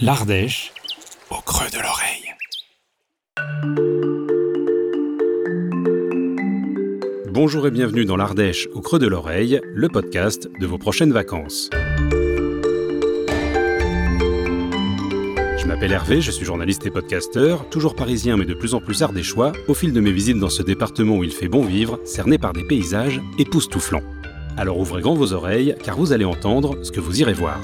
L'Ardèche au creux de l'oreille. Bonjour et bienvenue dans l'Ardèche au creux de l'oreille, le podcast de vos prochaines vacances. Je m'appelle Hervé, je suis journaliste et podcasteur, toujours parisien mais de plus en plus ardéchois, au fil de mes visites dans ce département où il fait bon vivre, cerné par des paysages époustouflants. Alors ouvrez grand vos oreilles car vous allez entendre ce que vous irez voir.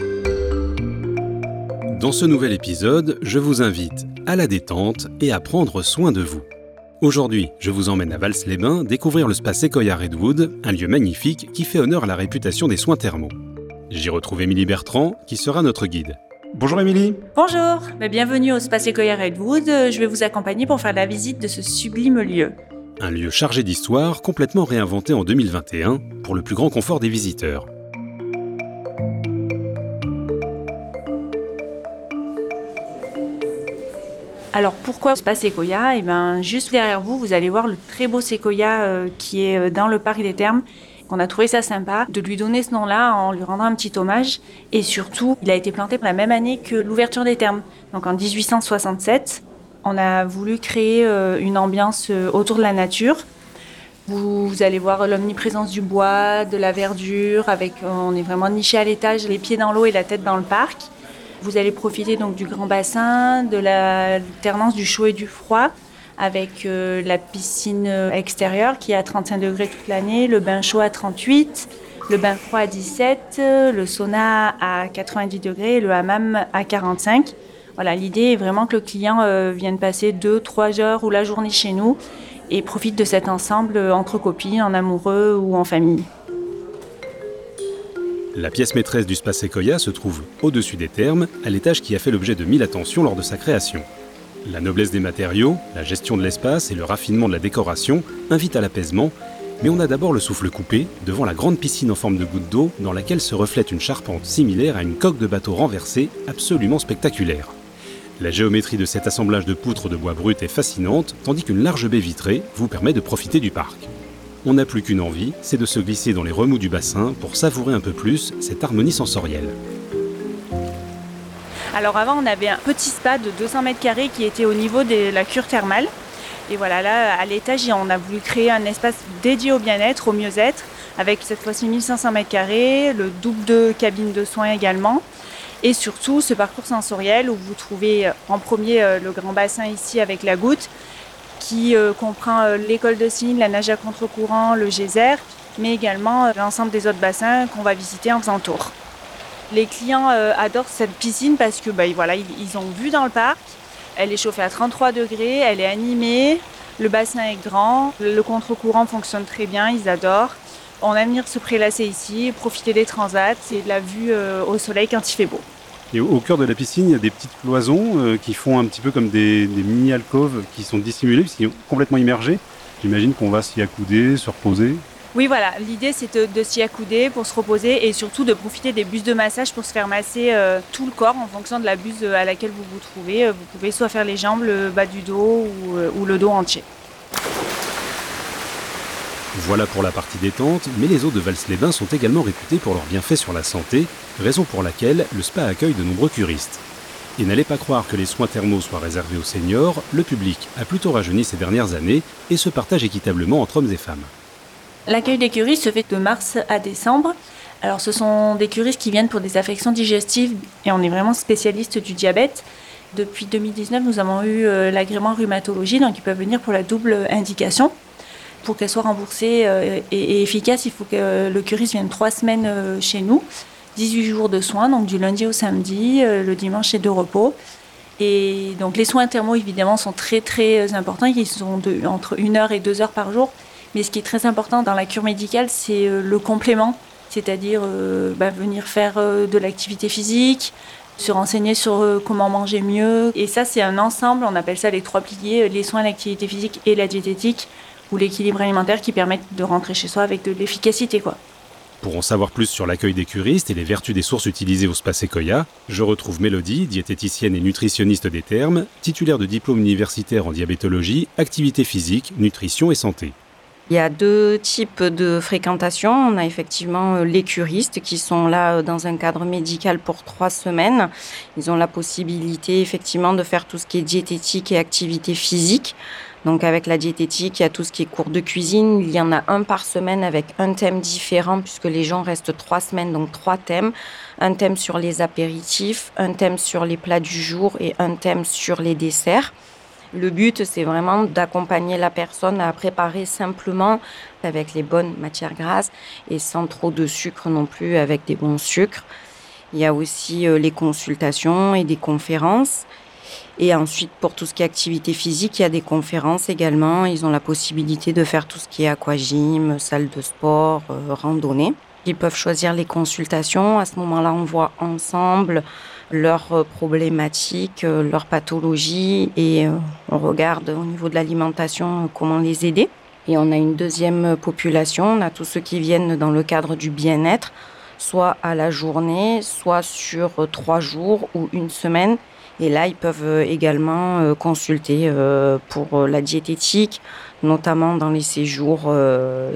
Dans ce nouvel épisode, je vous invite à la détente et à prendre soin de vous. Aujourd'hui, je vous emmène à Vals-les-Bains découvrir le spa Sequoia Redwood, un lieu magnifique qui fait honneur à la réputation des soins thermaux. J'y retrouve Émilie Bertrand qui sera notre guide. Bonjour Émilie. Bonjour, bienvenue au Spa Sequoia Redwood. Je vais vous accompagner pour faire la visite de ce sublime lieu. Un lieu chargé d'histoire, complètement réinventé en 2021 pour le plus grand confort des visiteurs. Alors pourquoi Spa Sequoia? Eh bien, juste derrière vous, vous allez voir le très beau séquoia euh, qui est euh, dans le parc des Thermes. On a trouvé ça sympa de lui donner ce nom-là en lui rendant un petit hommage. Et surtout, il a été planté la même année que l'ouverture des Thermes, donc en 1867. On a voulu créer euh, une ambiance autour de la nature. Vous, vous allez voir l'omniprésence du bois, de la verdure, avec on est vraiment niché à l'étage, les pieds dans l'eau et la tête dans le parc. Vous allez profiter donc du grand bassin, de l'alternance du chaud et du froid, avec euh, la piscine extérieure qui est à 35 degrés toute l'année, le bain chaud à 38, le bain froid à 17, le sauna à 90 degrés le hammam à 45. Voilà, l'idée est vraiment que le client euh, vienne passer 2-3 heures ou la journée chez nous et profite de cet ensemble entre copines, en amoureux ou en famille. La pièce maîtresse du Spa Sequoia se trouve au-dessus des thermes, à l'étage qui a fait l'objet de mille attentions lors de sa création. La noblesse des matériaux, la gestion de l'espace et le raffinement de la décoration invitent à l'apaisement, mais on a d'abord le souffle coupé devant la grande piscine en forme de goutte d'eau dans laquelle se reflète une charpente similaire à une coque de bateau renversée absolument spectaculaire. La géométrie de cet assemblage de poutres de bois brut est fascinante, tandis qu'une large baie vitrée vous permet de profiter du parc on n'a plus qu'une envie, c'est de se glisser dans les remous du bassin pour savourer un peu plus cette harmonie sensorielle. Alors avant, on avait un petit spa de 200 mètres carrés qui était au niveau de la cure thermale. Et voilà, là, à l'étage, on a voulu créer un espace dédié au bien-être, au mieux-être, avec cette fois-ci 1500 mètres carrés, le double de cabines de soins également. Et surtout, ce parcours sensoriel où vous trouvez en premier euh, le grand bassin ici avec la goutte, qui euh, comprend euh, l'école de cygne, la nage à contre-courant, le geyser, mais également euh, l'ensemble des autres bassins qu'on va visiter en faisant tour. Les clients adorent cette piscine parce que bah, voilà, ils, ont vu dans le parc. Elle est chauffée à 33 degrés, elle est animée, le bassin est grand, le contre-courant fonctionne très bien, ils adorent. On aime venir se prélasser ici, profiter des transats et de la vue au soleil quand il fait beau. Et au cœur de la piscine, il y a des petites cloisons euh, qui font un petit peu comme des, mini-alcôves qui sont dissimulées puisqu'ils sont complètement immergés. J'imagine qu'on va s'y accouder, se reposer. Oui, voilà. L'idée, c'est de, s'y accouder pour se reposer et surtout de profiter des bus de massage pour se faire masser euh, tout le corps en fonction de la buse à laquelle vous vous trouvez. Vous pouvez soit faire les jambes, le bas du dos ou euh, le dos entier. Voilà pour la partie détente, mais les eaux de Vals-les-Bains sont également réputées pour leurs bienfaits sur la santé, raison pour laquelle le spa accueille de nombreux curistes. Et n'allez pas croire que les soins thermaux soient réservés aux seniors, le public a plutôt rajeuni ces dernières années et se partage équitablement entre hommes et femmes. L'accueil des curistes se fait de mars à décembre. Alors ce sont des curistes qui viennent pour des affections digestives et on est vraiment spécialiste du diabète. Depuis 2019, nous avons eu euh, l'agrément rhumatologie, donc ils peuvent venir pour la double indication pour qu'elle soit remboursée euh, et, efficace, il faut que le curiste vienne trois semaines euh, chez nous, 18 jours de soins, donc du lundi au samedi, euh, le dimanche c'est de repos. Et donc les soins thermaux évidemment sont très très importants, ils sont entre une heure et deux heures par jour. Mais ce qui est très important dans la cure médicale, c'est le complément, c'est-à-dire bah, venir faire de l'activité physique, se renseigner sur comment manger mieux. Et ça, c'est un ensemble, on appelle ça les trois piliers, les soins, l'activité physique et la diététique ou l'équilibre alimentaire qui permettent de rentrer chez soi avec de l'efficacité. quoi. Pour en savoir plus sur l'accueil des curistes et les vertus des sources utilisées au Spa Sequoia, je retrouve Mélodie, diététicienne et nutritionniste des termes, titulaire de diplôme universitaire en diabétologie, activité physique, nutrition et santé. Il y a deux types de fréquentation. On a effectivement les curistes qui sont là dans un cadre médical pour trois semaines. Ils ont la possibilité effectivement de faire tout ce qui est diététique et activité physique. Donc avec la diététique, il y a tout ce qui est cours de cuisine. Il y en a un par semaine avec un thème différent puisque les gens restent trois semaines, donc trois thèmes. Un thème sur les apéritifs, un thème sur les plats du jour et un thème sur les desserts. Le but, c'est vraiment d'accompagner la personne à préparer simplement avec les bonnes matières grasses et sans trop de sucre non plus, avec des bons sucres. Il y a aussi euh, les consultations et des conférences. Et ensuite, pour tout ce qui est activité physique, il y a des conférences également. Ils ont la possibilité de faire tout ce qui est aquagym, salle de sport, euh, randonnée. Ils peuvent choisir les consultations. À ce moment-là, on voit ensemble leurs euh, problématiques, euh, leurs pathologies et on regarde au niveau de l'alimentation comment les aider. Et on a une deuxième population, on a tous ceux qui viennent dans le cadre du bien-être, soit à la journée, soit sur trois jours ou une semaine et là, ils peuvent euh, également euh, consulter euh, pour la diététique, notamment dans les séjours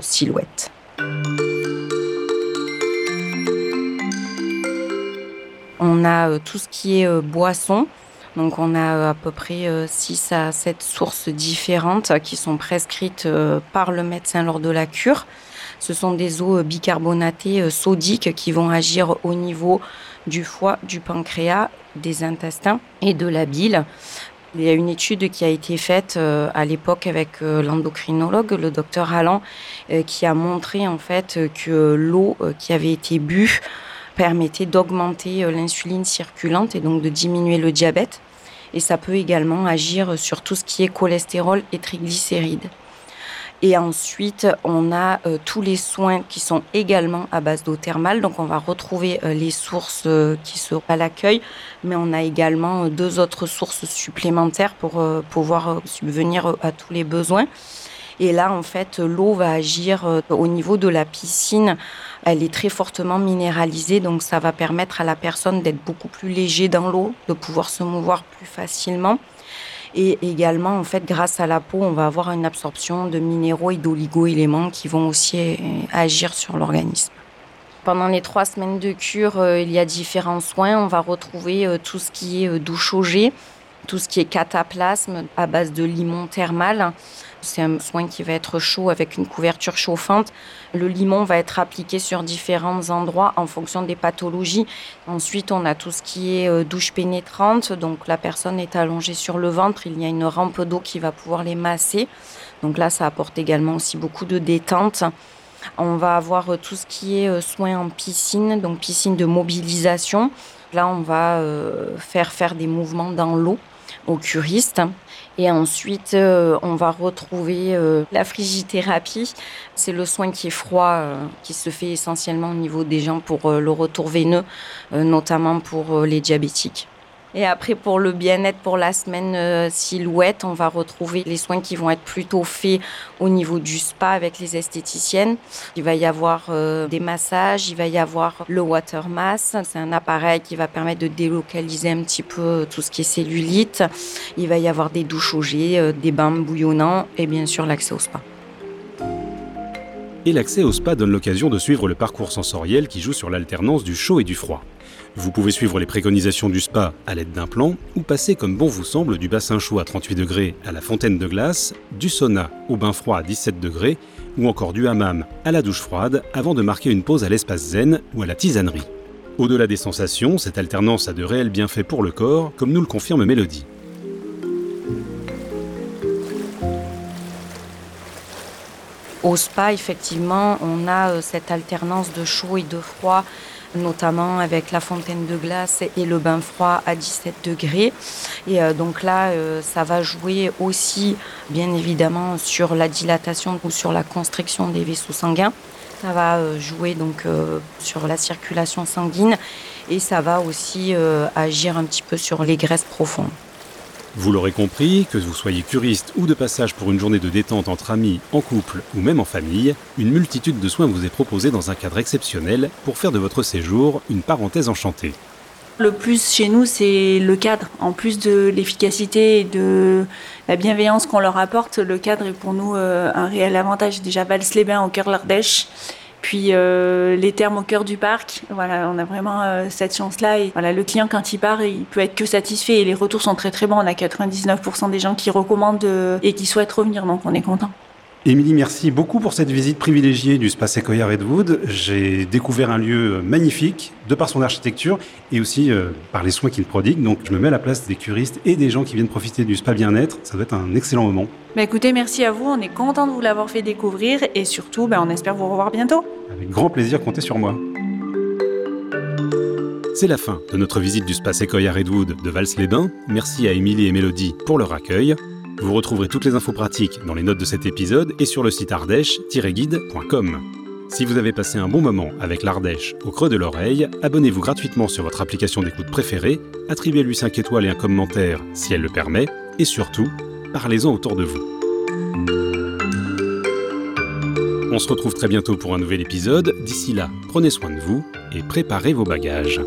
silhouettes. On a tout ce qui est boisson. Donc on a à peu près 6 à 7 sources différentes qui sont prescrites par le médecin lors de la cure. Ce sont des eaux bicarbonatées sodiques qui vont agir au niveau du foie, du pancréas, des intestins et de la bile. Il y a une étude qui a été faite euh, à l'époque avec euh, l'endocrinologue, le docteur Allan, euh, qui a montré en fait que l'eau qui avait été bue permettait d'augmenter l'insuline circulante et donc de diminuer le diabète. Et ça peut également agir sur tout ce qui est cholestérol et triglycérides. Et ensuite, on a euh, tous les soins qui sont également à base d'eau thermale. Donc, on va retrouver euh, les sources euh, qui sont à l'accueil, mais on a également deux autres sources supplémentaires pour pouvoir subvenir à tous les besoins. Et là, en fait, l'eau va agir au niveau de la piscine. Elle est très fortement minéralisée, donc ça va permettre à la personne d'être beaucoup plus léger dans l'eau, de pouvoir se mouvoir plus facilement. Et également, en fait, grâce à la peau, on va avoir une absorption de minéraux et d'oligo-éléments qui vont aussi euh, agir sur l'organisme. Pendant les trois semaines de cure, euh, il y a différents soins. On va retrouver euh, tout ce qui est douche au tout ce qui est cataplasme à base de limon thermal. C'est un soin qui va être chaud avec une couverture chauffante. Le limon va être appliqué sur différents endroits en fonction des pathologies. Ensuite, on a tout ce qui est euh, douche pénétrante. Donc la personne est allongée sur le ventre. Il y a une rampe d'eau qui va pouvoir les masser. Donc là, ça apporte également aussi beaucoup de détente. On va avoir euh, tout ce qui est euh, soins en piscine, donc piscine de mobilisation. Là, on va faire faire des mouvements dans l'eau aux curistes. Et ensuite, euh, on va retrouver euh, la frigithérapie. C'est le soin qui est froid, euh, qui se fait essentiellement au niveau des gens pour le retour veineux, notamment pour les diabétiques. Et après, pour le bien-être pour la semaine euh, silhouette, on va retrouver les soins qui vont être plutôt faits au niveau du spa avec les esthéticiennes. Il va y avoir euh, des massages, il va y avoir le water mass. C'est un appareil qui va permettre de délocaliser un petit peu tout ce qui est cellulite. Il va y avoir des douches au jet, euh, des bains bouillonnants et bien sûr l'accès au spa. Et l'accès au spa donne l'occasion de suivre le parcours sensoriel qui joue sur l'alternance du chaud et du froid. Vous pouvez suivre les préconisations du spa à l'aide d'un plan ou passer comme bon vous semble du bassin chaud à 38 degrés à la fontaine de glace, du sauna au bain froid à 17 degrés ou encore du hammam à la douche froide avant de marquer une pause à l'espace zen ou à la tisanerie. Au-delà des sensations, cette alternance a de réels bienfaits pour le corps, comme nous le confirme Mélodie. Au spa, effectivement, on a euh, cette alternance de chaud et de froid notamment avec la fontaine de glace et le bain froid à 17 degrés. Et euh, donc là, euh, ça va jouer aussi, bien évidemment, sur la dilatation ou sur la constriction des vaisseaux sanguins. Ça va euh, jouer donc sur la circulation sanguine et ça va aussi agir un petit peu sur les graisses profondes. Vous l'aurez compris, que vous soyez curiste ou de passage pour une journée de détente entre amis, en couple ou même en famille, une multitude de soins vous est proposée dans un cadre exceptionnel pour faire de votre séjour une parenthèse enchantée. Le plus chez nous, c'est le cadre. En plus de l'efficacité et de la bienveillance qu'on leur apporte, le cadre est pour nous euh, un réel avantage. Déjà, Vals-les-Bains au cœur de l'Ardèche, puis euh, les termes au cœur du parc. Voilà, on a vraiment euh, cette chance-là. Et voilà, le client, quand il part, il peut être que satisfait. Et les retours sont très très bons. On a 99% des gens qui recommandent et qui souhaitent revenir, donc on est content. Émilie, merci beaucoup pour cette visite privilégiée du Spa Sequoia Redwood. J'ai découvert un lieu magnifique de par son architecture et aussi euh, par les soins qu'il prodigue. Donc je me mets à la place des curistes et des gens qui viennent profiter du spa bien-être. Ça doit être un excellent moment. Bah écoutez, merci à vous. On est content de vous l'avoir fait découvrir et surtout, bah, on espère vous revoir bientôt. Avec grand plaisir, comptez sur moi. C'est la fin de notre visite du Spa Sequoia Redwood de Vals-les-Bains. Merci à Émilie et Mélodie pour leur accueil. Vous retrouverez toutes les infos pratiques dans les notes de cet épisode et sur le site ardèche-guide.com. Si vous avez passé un bon moment avec l'Ardèche au creux de l'oreille, abonnez-vous gratuitement sur votre application d'écoute préférée, attribuez-lui 5 étoiles et un commentaire si elle le permet, et surtout, parlez-en autour de vous. On se retrouve très bientôt pour un nouvel épisode. D'ici là, prenez soin de vous et préparez vos bagages.